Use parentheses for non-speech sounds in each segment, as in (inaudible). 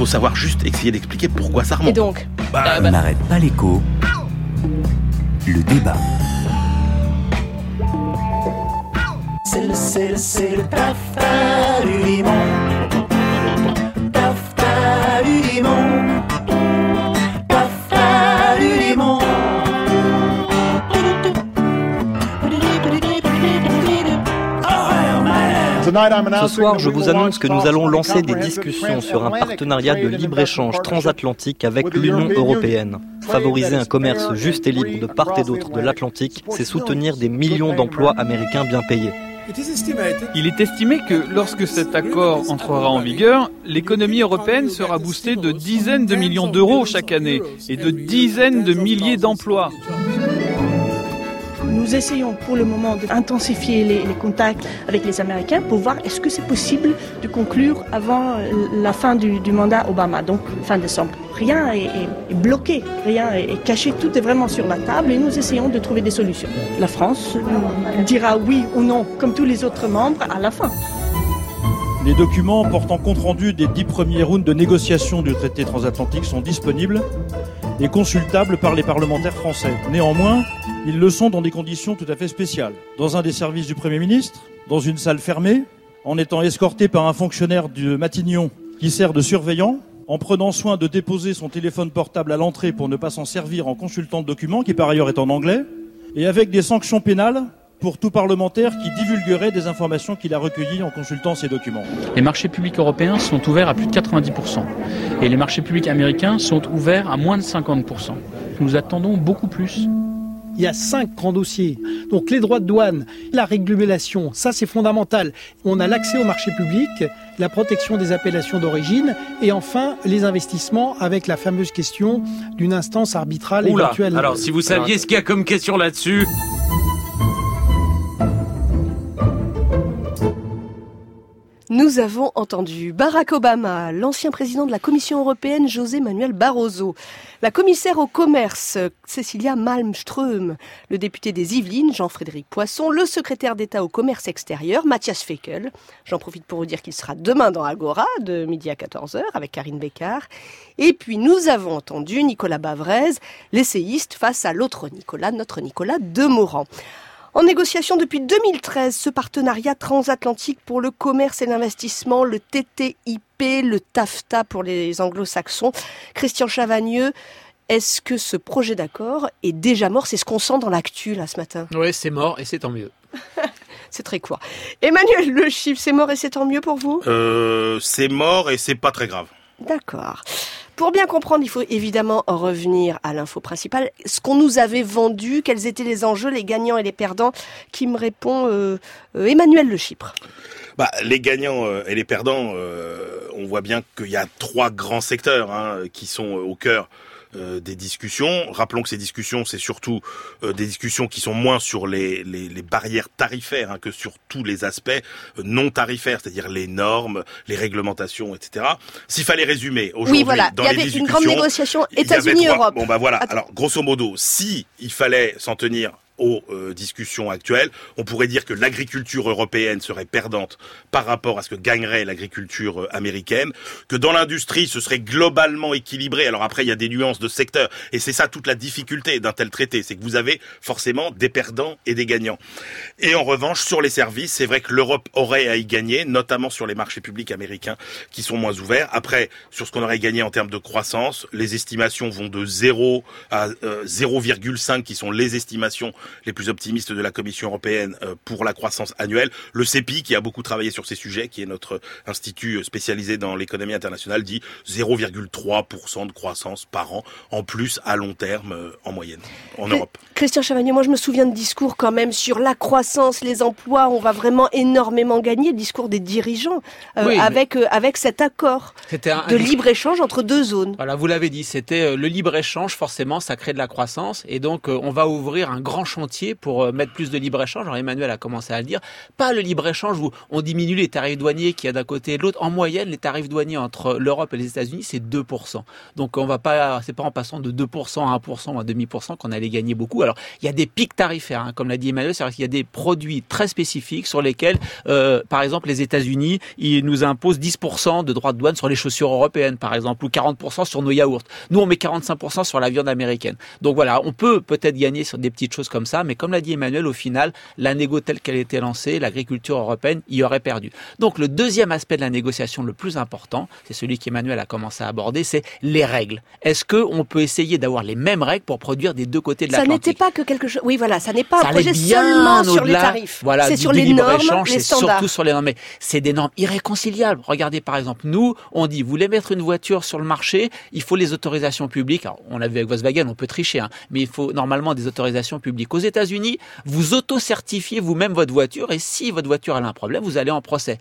faut savoir juste essayer d'expliquer pourquoi ça remonte. Et donc Bah, On n'arrête pas l'écho. Le débat. C'est le, c'est le, c'est le taffeta du limon. Taffeta du limon. Ce soir, je vous annonce que nous allons lancer des discussions sur un partenariat de libre-échange transatlantique avec l'Union européenne. Favoriser un commerce juste et libre de part et d'autre de l'Atlantique, c'est soutenir des millions d'emplois américains bien payés. Il est estimé que lorsque cet accord entrera en vigueur, l'économie européenne sera boostée de dizaines de millions d'euros chaque année et de dizaines de milliers d'emplois. Nous essayons pour le moment d'intensifier les, contacts avec les Américains pour voir est-ce que c'est possible de conclure avant euh, la fin du, mandat Obama, donc fin décembre. Rien est, bloqué, rien est, caché, tout est vraiment sur la table et nous essayons de trouver des solutions. La France dira oui ou non, comme tous les autres membres, à la fin. Les documents portant compte rendu des dix premiers rounds de négociation du traité transatlantique sont disponibles et consultables par les parlementaires français. Néanmoins, ils le sont dans des conditions tout à fait spéciales. Dans un des services du Premier ministre, dans une salle fermée, en étant escorté par un fonctionnaire de Matignon qui sert de surveillant, en prenant soin de déposer son téléphone portable à l'entrée pour ne pas s'en servir en consultant le document, qui par ailleurs est en anglais, et avec des sanctions pénales pour tout parlementaire qui divulguerait des informations qu'il a recueillies en consultant ces documents. Les marchés publics européens sont ouverts à plus de 90%. Et les marchés publics américains sont ouverts à moins de 50%. Nous attendons beaucoup plus. Il y a cinq grands dossiers. Donc les droits de douane, la régulation, ça c'est fondamental. On a l'accès au marché public, la protection des appellations d'origine et enfin les investissements avec la fameuse question d'une instance arbitrale Oula, éventuelle. alors si vous saviez ce qu'il y a comme question là-dessus. Nous avons entendu Barack Obama, l'ancien président de la Commission européenne José Manuel Barroso, la commissaire au commerce Cecilia Malmström, le député des Yvelines Jean-Frédéric Poisson, le secrétaire d'État au commerce extérieur Mathias Feckel. J'en profite pour vous dire qu'il sera demain dans Agora de midi à 14h avec Karine Bécard. Et puis nous avons entendu Nicolas Bavrez, l'essayiste face à l'autre Nicolas, notre Nicolas Demorand. En négociation depuis 2013, ce partenariat transatlantique pour le commerce et l'investissement, le TTIP, le TAFTA pour les anglo-saxons. Christian Chavagneux, est-ce que ce projet d'accord est déjà mort? C'est ce qu'on sent dans l'actu là ce matin. Oui, c'est mort et c'est tant mieux. (laughs) C'est très court. Emmanuel Le Chiffre, c'est mort et c'est tant mieux pour vous? Euh, c'est mort et c'est pas très grave. D'accord. Pour bien comprendre, il faut évidemment revenir à l'info principale. Ce qu'on nous avait vendu, quels étaient les enjeux, les gagnants et les perdants, qui me répond euh, euh, Emmanuel Le Chypre. Bah, les gagnants euh, et les perdants, on voit bien qu'il y a trois grands secteurs hein, qui sont au cœur euh, des discussions. Rappelons que ces discussions, c'est surtout euh, des discussions qui sont moins sur les, les, les barrières tarifaires hein, que sur tous les aspects euh, non tarifaires, c'est-à-dire les normes, les réglementations, etc. S'il fallait résumer aujourd'hui Oui, voilà. dans Il y les avait une discussions, grande négociation États-Unis-Europe. Bon bah voilà. Alors grosso modo, si il fallait s'en tenir aux euh, discussions actuelles, on pourrait dire que l'agriculture européenne serait perdante par rapport à ce que gagnerait l'agriculture euh, américaine, que dans l'industrie ce serait globalement équilibré. Alors après il y a des nuances de secteur et c'est ça toute la difficulté d'un tel traité, c'est que vous avez forcément des perdants et des gagnants. Et en revanche sur les services, c'est vrai que l'Europe aurait à y gagner, notamment sur les marchés publics américains qui sont moins ouverts. Après sur ce qu'on aurait gagné en termes de croissance, les estimations vont de 0 à euh, 0,5 qui sont les estimations les plus optimistes de la Commission européenne euh, pour la croissance annuelle. Le CEPI, qui a beaucoup travaillé sur ces sujets, qui est notre institut spécialisé dans l'économie internationale, dit 0,3% de croissance par an, en plus à long terme euh, en moyenne, en Europe. Christian Chavagneux, moi je me souviens de discours quand même sur la croissance, les emplois, on va vraiment énormément gagner, le discours des dirigeants, euh, Oui, avec, euh, avec cet accord un- de libre-échange entre deux zones. Voilà, vous l'avez dit, c'était le libre-échange, forcément, ça crée de la croissance. Et donc, euh, on va ouvrir un grand champ pour euh, mettre plus de libre-échange. Alors Emmanuel a commencé à le dire. Pas le libre-échange où on diminue les tarifs douaniers qu'il y a d'un côté et de l'autre. En moyenne, les tarifs douaniers entre l'Europe et les États-Unis, c'est 2%. Donc on va pas, c'est pas en passant de 2% à 1% ou à demi pourcent qu'on allait gagner beaucoup. Alors il y a des pics tarifaires, hein, comme l'a dit Emmanuel, c'est-à-dire qu'il y a des produits très spécifiques sur lesquels, euh, par exemple, les États-Unis, ils nous imposent 10% de droits de douane sur les chaussures européennes, par exemple, ou 40% sur nos yaourts. Nous, on met 45% sur la viande américaine. Donc voilà, on peut peut-être gagner sur des petites choses comme ça, mais comme l'a dit Emmanuel, au final, la négo telle qu'elle était lancée, l'agriculture européenne y aurait perdu. Donc le deuxième aspect de la négociation le plus important, c'est celui qu'Emmanuel a commencé à aborder, c'est les règles. Est-ce qu'on peut essayer d'avoir les mêmes règles pour produire des deux côtés de l'Atlantique Ça n'était pas que quelque chose. Oui, voilà, ça n'est pas un projet seulement sur les tarifs. Voilà, c'est sur les normes, les standards. Surtout sur les normes. Mais c'est des normes irréconciliables. Regardez par exemple, nous, on dit, vous voulez mettre une voiture sur le marché, il faut les autorisations publiques. Alors, on l'a vu avec Volkswagen, on peut tricher, hein, mais il faut normalement des autorisations publiques. Aux États-Unis, vous auto-certifiez vous-même votre voiture et si votre voiture a un problème, vous allez en procès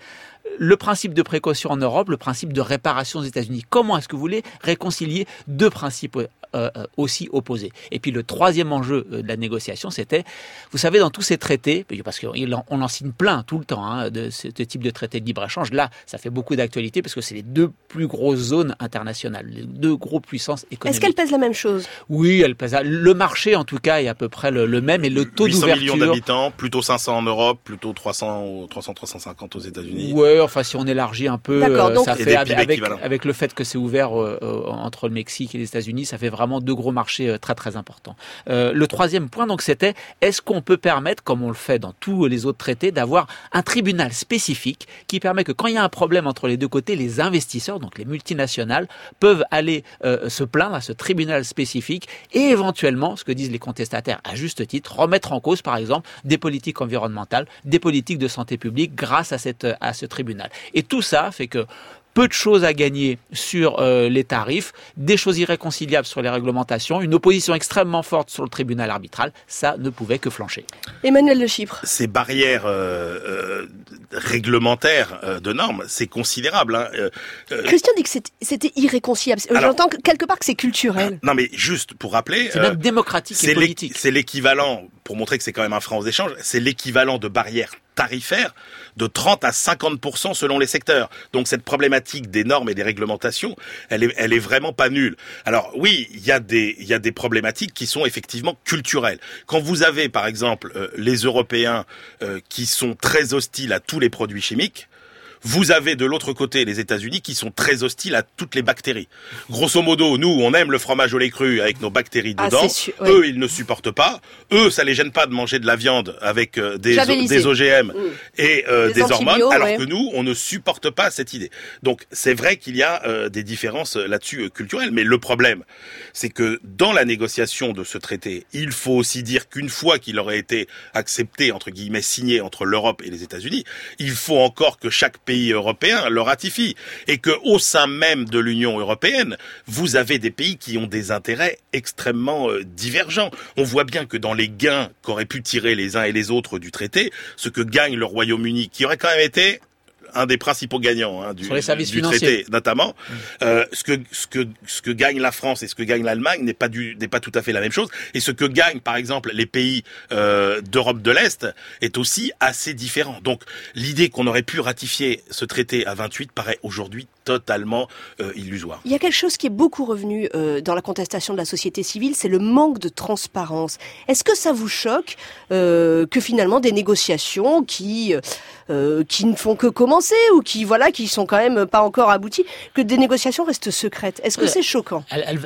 le principe de précaution en Europe, le principe de réparation aux États-Unis. Comment est-ce que vous voulez réconcilier deux principes euh, euh, aussi opposés Et puis le troisième enjeu euh, de la négociation, c'était, vous savez, dans tous ces traités, parce qu'on en signe plein tout le temps hein, de ce type de traité de libre-échange, là, ça fait beaucoup d'actualité parce que c'est les deux plus grosses zones internationales, les deux grosses puissances économiques. Est-ce qu'elles pèsent la même chose? Oui, elles pèsent. Le marché, en tout cas, est à peu près le, même et le taux d'ouverture. 800 millions d'habitants, plutôt 500 en Europe, plutôt 300, 300, 350 aux États-Unis. Ouais, enfin, si on élargit un peu, euh, ça fait avec, avec, le fait que c'est ouvert euh, euh, entre le Mexique et les États-Unis, ça fait vraiment deux gros marchés très très importants. le troisième point, donc, c'était est-ce qu'on peut permettre, comme on le fait dans tous les autres traités, d'avoir un tribunal spécifique qui permet que quand il y a un problème entre les deux côtés, les investisseurs, donc les multinationales, peuvent aller se plaindre à ce tribunal spécifique et éventuellement, ce que disent les contestataires à juste titre, remettre en cause, par exemple, des politiques environnementales, des politiques de santé publique grâce à, cette, à ce tribunal. Et tout ça fait que peu de choses à gagner sur euh, les tarifs, des choses irréconciliables sur les réglementations, une opposition extrêmement forte sur le tribunal arbitral, ça ne pouvait que flancher. Emmanuel de Chypre. Ces barrières euh, euh, réglementaires de normes, c'est considérable. Hein. Christian dit que c'était irréconciliable. J'entends quelque part que c'est culturel. Non mais juste pour rappeler... C'est même démocratique et politique. C'est l'équivalent, pour montrer que c'est quand même un frein aux échanges, c'est l'équivalent de barrières tarifaires de 30 à 50% selon les secteurs. Donc cette problématique des normes et des réglementations, elle est, vraiment pas nulle. Alors oui, il y a des, il y a des problématiques qui sont effectivement culturelles. Quand vous avez par exemple euh, les Européens euh, qui sont très hostiles à tous les produits chimiques, vous avez de l'autre côté les États-Unis qui sont très hostiles à toutes les bactéries. Grosso modo, nous, on aime le fromage au lait cru avec nos bactéries ah, dedans. Eux, ils ne supportent pas. Eux, ça les gêne pas de manger de la viande avec euh, des, des OGM mm. et euh, des, hormones, alors que nous, on ne supporte pas cette idée. Donc, c'est vrai qu'il y a euh, des différences là-dessus culturelles, mais le problème, c'est que dans la négociation de ce traité, il faut aussi dire qu'une fois qu'il aurait été accepté, entre guillemets, signé entre l'Europe et les États-Unis, il faut encore que chaque pays européens le ratifient et que au sein même de l'Union européenne, vous avez des pays qui ont des intérêts extrêmement euh, divergents. On voit bien que dans les gains qu'auraient pu tirer les uns et les autres du traité, ce que gagne le Royaume-Uni, qui aurait quand même été un des principaux gagnants hein, du, du traité, notamment. Mm. Euh, ce que ce que ce que gagne la France et ce que gagne l'Allemagne n'est pas du n'est pas tout à fait la même chose. Et ce que gagnent par exemple les pays euh, d'Europe de l'Est est aussi assez différent. Donc l'idée qu'on aurait pu ratifier ce traité à 28 paraît aujourd'hui totalement euh, illusoire. Il y a quelque chose qui est beaucoup revenu euh, dans la contestation de la société civile, c'est le manque de transparence. Est-ce que ça vous choque euh, que finalement des négociations qui qui ne font que commencer ou qui voilà qui sont quand même pas encore abouties, que des négociations restent secrètes? Est-ce que c'est choquant?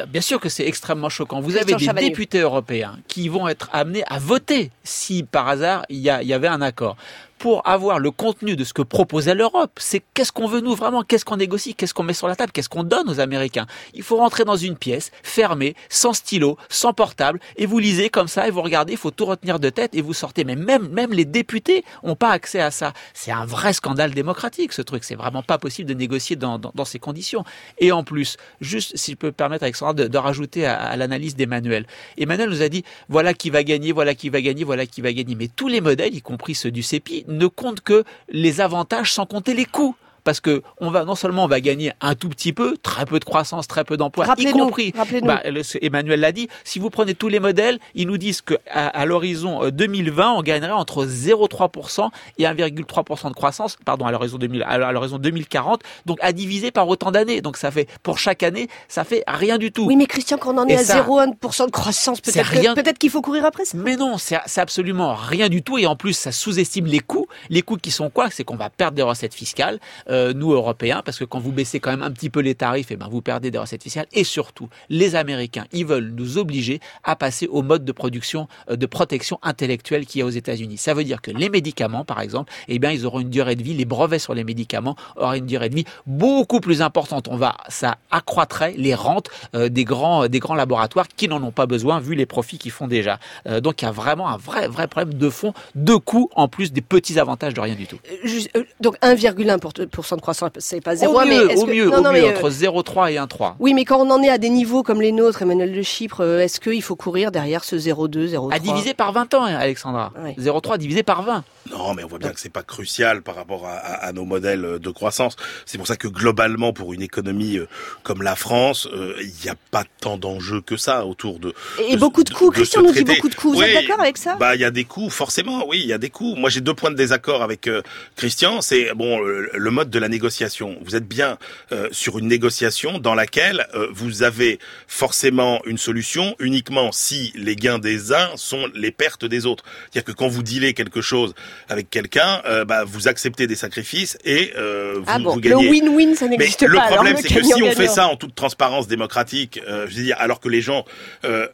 Bien sûr que c'est extrêmement choquant. Vous avez des députés européens qui vont être amenés à voter si par hasard il y, il y avait un accord pour avoir le contenu de ce que proposait l'Europe. C'est qu'est-ce qu'on veut nous vraiment, qu'est-ce qu'on négocie, qu'est-ce qu'on met sur la table, qu'est-ce qu'on donne aux Américains? Il faut rentrer dans une pièce fermée, sans stylo, sans portable, et vous lisez comme ça et vous regardez. Il faut tout retenir de tête et vous sortez. Mais même les députés ont pas accès à ça. C'est un vrai scandale démocratique ce truc. C'est vraiment pas possible de négocier dans, dans, ces conditions. Et en plus, juste si je peux permettre Alexandra de, de rajouter à, à l'analyse d'Emmanuel. Emmanuel nous a dit voilà qui va gagner, voilà qui va gagner, voilà qui va gagner. Mais tous les modèles, y compris ceux du CEPI, ne compte que les avantages sans compter les coûts. Parce que on va non seulement on va gagner un tout petit peu, très peu de croissance, très peu d'emplois, y compris. Bah, le- Emmanuel l'a dit. Si vous prenez tous les modèles, ils nous disent que à, à l'horizon euh, 2020, on gagnerait entre 0,3% et 1,3% de croissance. Pardon, à l'horizon 2000, à l'horizon 2040. Donc à diviser par autant d'années. Donc ça fait pour chaque année, ça fait rien du tout. Oui, mais Christian, quand on en est Et à ça- 0,1% de croissance, peut-être rien. peut-être qu'il faut courir après ça. Mais non, c'est absolument rien du tout. Et en plus, ça sous-estime les coûts. Les coûts qui sont quoi? C'est qu'on va perdre des recettes fiscales, euh, nous Européens, parce que quand vous baissez quand même un petit peu les tarifs, et ben vous perdez des recettes fiscales. Et surtout, les Américains, ils veulent nous obliger à passer au mode de production, euh, de protection intellectuelle qu'il y a aux États-Unis. Ça veut dire que les médicaments, par exemple, eh bien, ils auront une durée de vie. Les brevets sur les médicaments auraient une durée de vie beaucoup plus importante. On va, ça accroîtrait les rentes euh, des grands, des grands laboratoires qui n'en ont pas besoin vu les profits qu'ils font déjà. Donc il y a vraiment un vrai, vrai problème de fond, de coûts en plus des petits avantages de rien du tout. Juste, donc 1,1% de croissance, c'est pas zéro, au mais mieux, est-ce au que- mieux, non, au non, mieux, mais, euh, entre 0,3 et 1,3. Oui, mais quand on en est à des niveaux comme les nôtres, Emmanuel de Chypre, euh, est-ce qu'il faut courir derrière ce 0,2, 0,3 À diviser par 20 ans, hein, Alexandra. 0,3 divisé par 20. Non, mais on voit bien que c'est pas crucial par rapport à, à- à nos modèles de croissance. C'est pour ça que globalement, pour une économie euh, comme la France, euh, il n'y a pas tant d'enjeux que ça autour de. Et beaucoup de coûts. de Christian ce nous dit beaucoup de coûts. Vous êtes d'accord avec ça? Bah, il y a des coûts, forcément. Oui, il y a des coûts. Moi, j'ai deux points de désaccord avec euh, Christian. C'est bon le, le mode de la négociation. Vous êtes bien euh, sur une négociation dans laquelle euh, vous avez forcément une solution uniquement si les gains des uns sont les pertes des autres. C'est-à-dire que quand vous dealez quelque chose avec quelqu'un, euh, bah, vous acceptez des sacrifices et euh, vous, Ah bon, vous le gagnez. win-win, ça n'existe le pas. alors, problème, le c'est que si on fait ça en toute transparence démocratique, euh, je veux dire, alors que les gens, euh,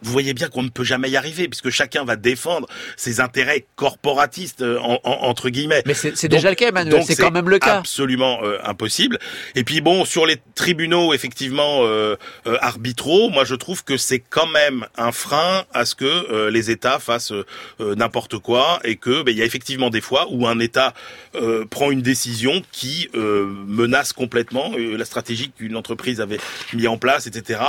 vous voyez bien qu'on ne peut jamais y arriver, puisque chacun va défendre ses intérêts corporatistes euh, en- en- entre guillemets. Mais c'est déjà le cas, Emmanuel. Donc C'est quand même le cas. Absolument euh, impossible. Et puis bon, sur les tribunaux effectivement euh, euh, arbitraux, moi je trouve que c'est quand même un frein à ce que les États fassent n'importe quoi et que ben, il y a effectivement des fois où un État prend une décision qui menace complètement la stratégie qu'une entreprise avait mis en place, etc.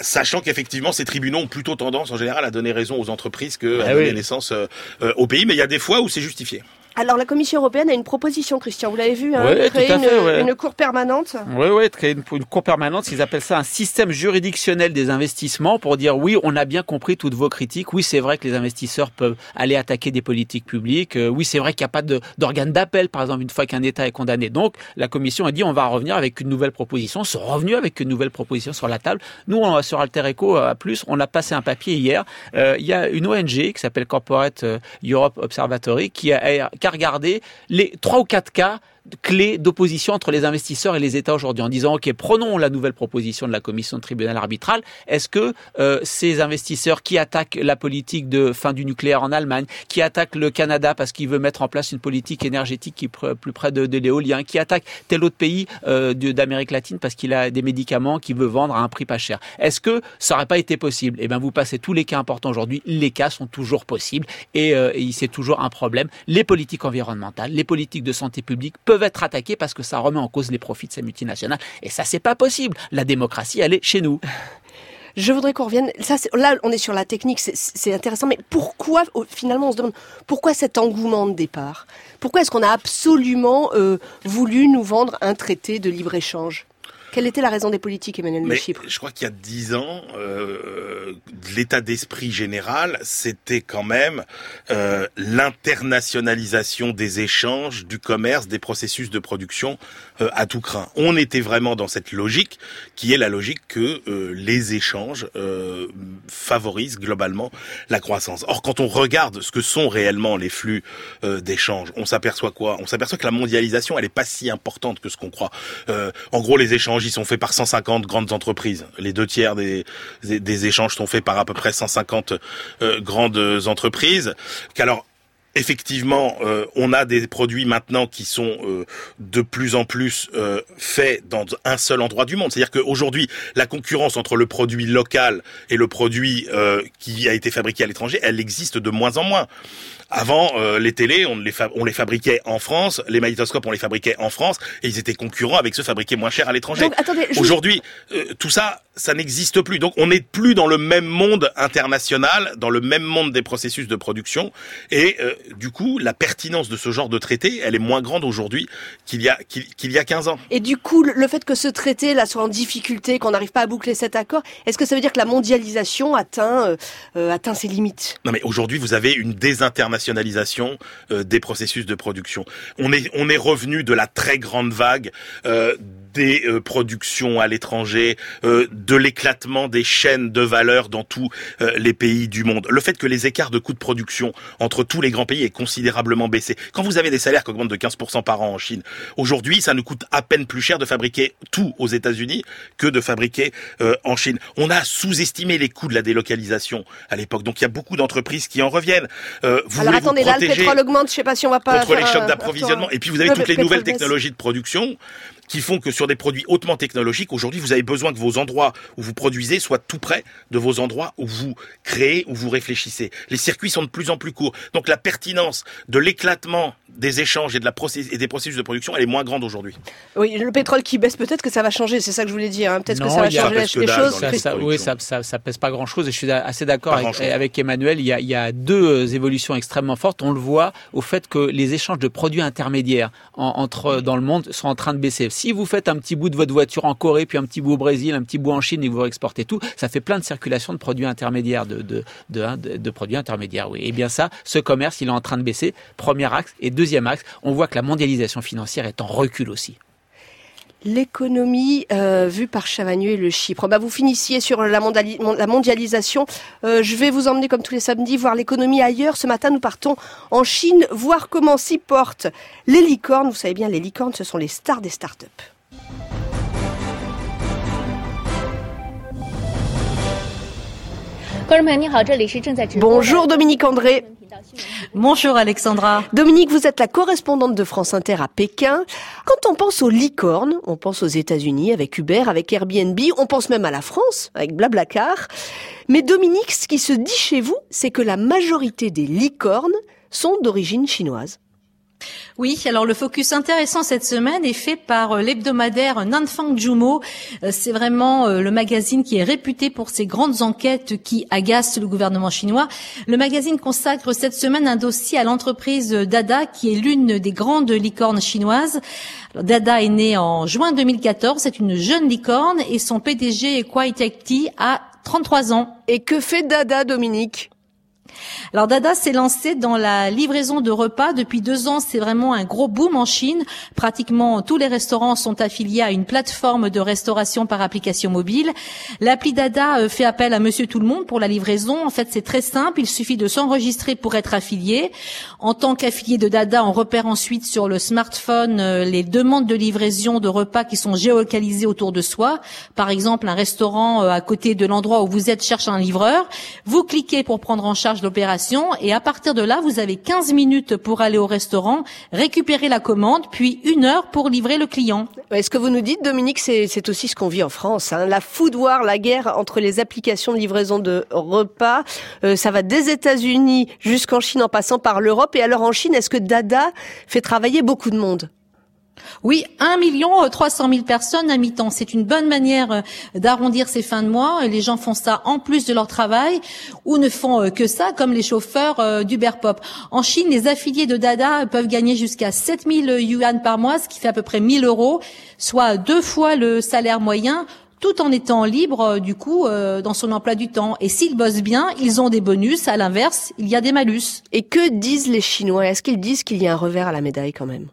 Sachant qu'effectivement, ces tribunaux ont plutôt tendance, en général, à donner raison aux entreprises que à Ah donner oui. naissance euh, euh, au pays. Mais il y a des fois où c'est justifié. Alors la Commission européenne a une proposition, Christian. Vous l'avez vu, hein, Ouais, créer une, fait, ouais. une cour permanente. Oui, oui, créer une, une cour permanente, ils appellent ça un système juridictionnel des investissements pour dire oui, on a bien compris toutes vos critiques. Oui, c'est vrai que les investisseurs peuvent aller attaquer des politiques publiques. Euh, oui, c'est vrai qu'il n'y a pas d'organe d'appel, par exemple, une fois qu'un État est condamné. Donc, la Commission a dit on va revenir avec une nouvelle proposition. Sont revenus avec une nouvelle proposition sur la table. Nous, on, sur Alter Eco, à plus, on a passé un papier hier. Euh, Il y a une ONG qui s'appelle Corporate euh, Europe Observatory qui a, qui a regardé les trois ou quatre cas clés d'opposition entre les investisseurs et les États aujourd'hui en disant ok prenons la nouvelle proposition de la commission de tribunal arbitral. Est-ce que euh, ces investisseurs qui attaquent la politique de fin du nucléaire en Allemagne qui attaquent le Canada parce qu'il veut mettre en place une politique énergétique qui est plus près de, de l'éolien qui attaque tel autre pays euh, d'Amérique latine parce qu'il a des médicaments qu'il veut vendre à un prix pas cher? Est-ce que ça n'aurait pas été possible? Eh bien vous passez tous les cas importants aujourd'hui. Les cas sont toujours possibles et, euh, et c'est toujours un problème. Les politiques environnementales les politiques de santé publique peuvent être attaquées parce que ça remet en cause les profits de ces multinationales. Et ça c'est pas possible. La démocratie elle est chez nous. (laughs) Je voudrais qu'on revienne. Là, on est sur la technique, c'est- intéressant. Mais pourquoi, finalement, on se demande pourquoi cet engouement de départ? Pourquoi est-ce qu'on a absolument euh, voulu nous vendre un traité de libre échange Quelle était la raison des politiques, Emmanuel de Chypre? je crois qu'il y a dix ans, euh, l'état d'esprit général, c'était quand même euh, l'internationalisation des échanges, du commerce, des processus de production euh, à tout craint. On était vraiment dans cette logique qui est la logique que euh, les échanges euh, favorisent globalement la croissance. Or, quand on regarde ce que sont réellement les flux euh, d'échanges, on s'aperçoit quoi? On s'aperçoit que la mondialisation, elle est pas si importante que ce qu'on croit. Euh, en gros, les échanges, ils sont faits par 150 grandes entreprises. Les deux tiers des, échanges sont faits par à peu près 150 euh, grandes entreprises. Effectivement, euh, on a des produits maintenant qui sont euh, de plus en plus euh, faits dans un seul endroit du monde. C'est-à-dire qu'aujourd'hui, la concurrence entre le produit local et le produit euh, qui a été fabriqué à l'étranger, elle existe de moins en moins. Avant, euh, les télés, on les, fa- on les fabriquait en France, les magnétoscopes, on les fabriquait en France, et ils étaient concurrents avec ceux fabriqués moins cher à l'étranger. Aujourd'hui, euh, tout ça, ça n'existe plus. Donc on n'est plus dans le même monde international, dans le même monde des processus de production, et euh, du coup la pertinence de ce genre de traité, elle est moins grande aujourd'hui qu'il y a qu'il y a 15 ans. Et du coup, le fait que ce traité là soit en difficulté, qu'on n'arrive pas à boucler cet accord, est-ce que ça veut dire que la mondialisation atteint euh, atteint ses limites? Non, mais aujourd'hui vous avez une désinternationalisation euh, des processus de production. On est on est revenu de la très grande vague euh, des euh, productions à l'étranger, euh, de l'éclatement des chaînes de valeur dans tous euh, les pays du monde. Le fait que les écarts de coûts de production entre tous les grands pays aient considérablement baissé. Quand vous avez des salaires qui augmentent de 15% par an en Chine, aujourd'hui, ça nous coûte à peine plus cher de fabriquer tout aux États-Unis que de fabriquer en Chine. On a sous-estimé les coûts de la délocalisation à l'époque. Donc il y a beaucoup d'entreprises qui en reviennent. vous Alors attendez, là le pétrole augmente, je sais pas si on va pas contre les chocs d'approvisionnement. Et puis vous avez toutes les nouvelles technologies de production qui font que sur des produits hautement technologiques, aujourd'hui, vous avez besoin que vos endroits où vous produisez soient tout près de vos endroits où vous créez, où vous réfléchissez. Les circuits sont de plus en plus courts. Donc la pertinence de l'éclatement des échanges et, de la et des processus de production, elle est moins grande aujourd'hui. Oui, le pétrole qui baisse, peut-être que ça va changer, c'est ça que je voulais dire. Hein. Peut-être que ça va changer les choses. oui, ça, ça, ça, pèse pas grand-chose et je suis assez d'accord avec, avec, Emmanuel. Il y, a, il y a deux évolutions extrêmement fortes. On le voit au fait que les échanges de produits intermédiaires entre, dans le monde sont en train de baisser. Si vous faites un petit bout de votre voiture en Corée, puis un petit bout au Brésil, un petit bout en Chine et vous exportez tout, ça fait plein de circulation de produits intermédiaires, de, hein, produits intermédiaires. Oui. Et bien ça, ce commerce, il est en train de baisser. Premier axe. Et deuxième axe, on voit que la mondialisation financière est en recul aussi. L'économie euh, vue par Chavagneux et le Chypre. Bah, vous finissiez sur la, mondialisation. Euh, je vais vous emmener comme tous les samedis voir l'économie ailleurs. Ce matin, nous partons en Chine voir comment s'y portent les licornes. Vous savez bien, les licornes, ce sont les stars des startups. Bonjour Dominique André. Bonjour Alexandra. Dominique, vous êtes la correspondante de France Inter à Pékin. Quand on pense aux licornes, on pense aux États-Unis avec Uber, avec Airbnb, on pense même à la France avec Blablacar. Mais Dominique, ce qui se dit chez vous, c'est que la majorité des licornes sont d'origine chinoise. Oui, alors le focus intéressant cette semaine est fait par euh, l'hebdomadaire Nanfang Jumo. Euh, c'est vraiment euh, le magazine qui est réputé pour ses grandes enquêtes qui agacent le gouvernement chinois. Le magazine consacre cette semaine un dossier à l'entreprise Dada qui est l'une des grandes licornes chinoises. Dada est né en juin 2014, c'est une jeune licorne et son PDG Kwai Tek-ti a 33 ans. Et que fait Dada, Dominique? Alors Dada s'est lancé dans la livraison de repas depuis deux ans. C'est vraiment un gros boom en Chine. Pratiquement tous les restaurants sont affiliés à une plateforme de restauration par application mobile. L'appli Dada euh, fait appel à Monsieur Tout le Monde pour la livraison. En fait, c'est très simple. Il suffit de s'enregistrer pour être affilié. En tant qu'affilié de Dada, on repère ensuite sur le smartphone euh, les demandes de livraison de repas qui sont géolocalisées autour de soi. Par exemple, un restaurant euh, à côté de l'endroit où vous êtes cherche un livreur. Vous cliquez pour prendre en charge l'opération et à partir de là, vous avez 15 minutes pour aller au restaurant, récupérer la commande, puis une heure pour livrer le client. est Ce que vous nous dites, Dominique, c'est aussi ce qu'on vit en France. Hein. La food war, la guerre entre les applications de livraison de repas, euh, ça va des États-Unis jusqu'en Chine en passant par l'Europe. Et alors en Chine, est-ce que Dada fait travailler beaucoup de monde? Oui, 1 million 300 euh, 000 personnes à mi-temps. C'est une bonne manière euh, d'arrondir ces fins de mois. Les gens font ça en plus de leur travail ou ne font euh, que ça, comme les chauffeurs d'Uber Pop. En Chine, les affiliés de Dada peuvent gagner jusqu'à 7000 yuan par mois, ce qui fait à peu près 1000 euros, soit deux fois le salaire moyen tout en étant libre du coup dans son emploi du temps. Et s'ils bossent bien, ils ont des bonus. À l'inverse, il y a des malus. Et que disent les Chinois? Est-ce qu'ils disent qu'il y a un revers à la médaille quand même?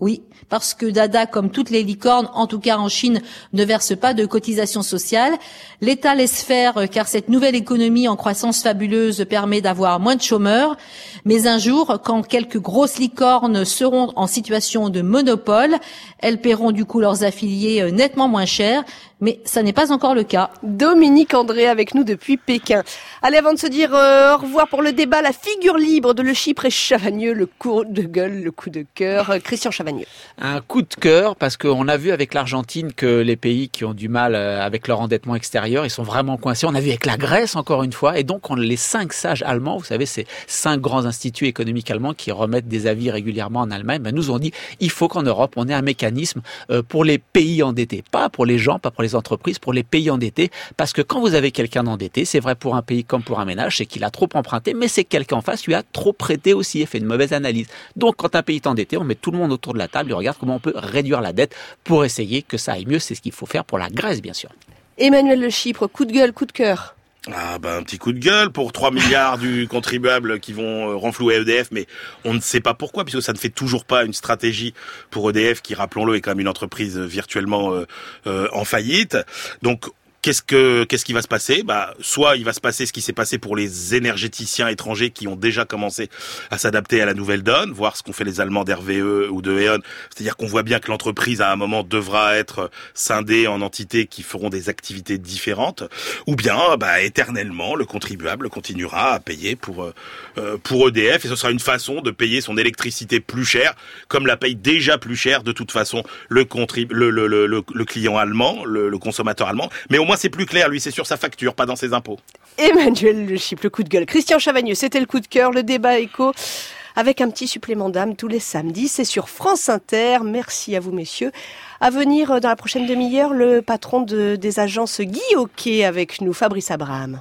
Oui, parce que Dada, comme toutes les licornes, en tout cas en Chine, ne verse pas de cotisation sociale. L'État laisse faire euh, car cette nouvelle économie en croissance fabuleuse permet d'avoir moins de chômeurs. Mais un jour, quand quelques grosses licornes seront en situation de monopole, elles paieront du coup leurs affiliés euh, nettement moins cher. Mais ça n'est pas encore le cas. Dominique André avec nous depuis Pékin. Allez, avant de se dire euh, au revoir pour le débat, la figure libre de Le Chypre et Chavagneux, le coup de gueule, le coup de cœur. Christian Chavagneux. Un coup de cœur parce qu'on a vu avec l'Argentine que les pays qui ont du mal euh, avec leur endettement extérieur, ils sont vraiment coincés. On a vu avec la Grèce encore une fois. Et donc on, les cinq sages allemands, vous savez, ces cinq grands instituts économiques allemands qui remettent des avis régulièrement en Allemagne, ben, nous ont dit il faut qu'en Europe on ait un mécanisme euh, pour les pays endettés, pas pour les gens, pas pour les entreprises, pour les pays endettés. Parce que quand vous avez quelqu'un endetté, c'est vrai pour un pays comme pour un ménage, c'est qu'il a trop emprunté, mais c'est quelqu'un en face lui a trop prêté aussi et fait une mauvaise analyse. Donc quand un pays est endetté, on met tout le monde autour de la table et on regarde comment on peut réduire la dette pour essayer que ça aille mieux. C'est ce qu'il faut faire pour la Grèce, bien sûr. Emmanuel Le Chypre, coup de gueule, coup de cœur. Ah bah un petit coup de gueule pour 3 milliards du (laughs) contribuable qui vont euh, renflouer EDF, mais on ne sait pas pourquoi, puisque ça ne fait toujours pas une stratégie pour EDF, qui, rappelons-le, est quand même une entreprise virtuellement euh, euh, en faillite. Donc Qu'est-ce que qu'est-ce qui va se passer? Bah, soit il va se passer ce qui s'est passé pour les énergéticiens étrangers qui ont déjà commencé à s'adapter à la nouvelle donne, voir ce qu'ont fait les Allemands d'RVE ou de E.ON. C'est-à-dire qu'on voit bien que l'entreprise à un moment devra être scindée en entités qui feront des activités différentes, ou bien bah éternellement le contribuable continuera à payer pour euh, pour EDF et ce sera une façon de payer son électricité plus cher, comme la paye déjà plus cher de toute façon le le, le, le, le, client allemand, le, consommateur allemand, mais moi, c'est plus clair. Lui, c'est sur sa facture, pas dans ses impôts. Emmanuel Le Chip, le coup de gueule. Christian Chavagneux, c'était le coup de cœur, le débat écho. Avec un petit supplément d'âme tous les samedis. C'est sur France Inter. Merci à vous, messieurs. À venir euh, dans la prochaine demi-heure, le patron de, des agences Guy avec nous, Fabrice Abraham.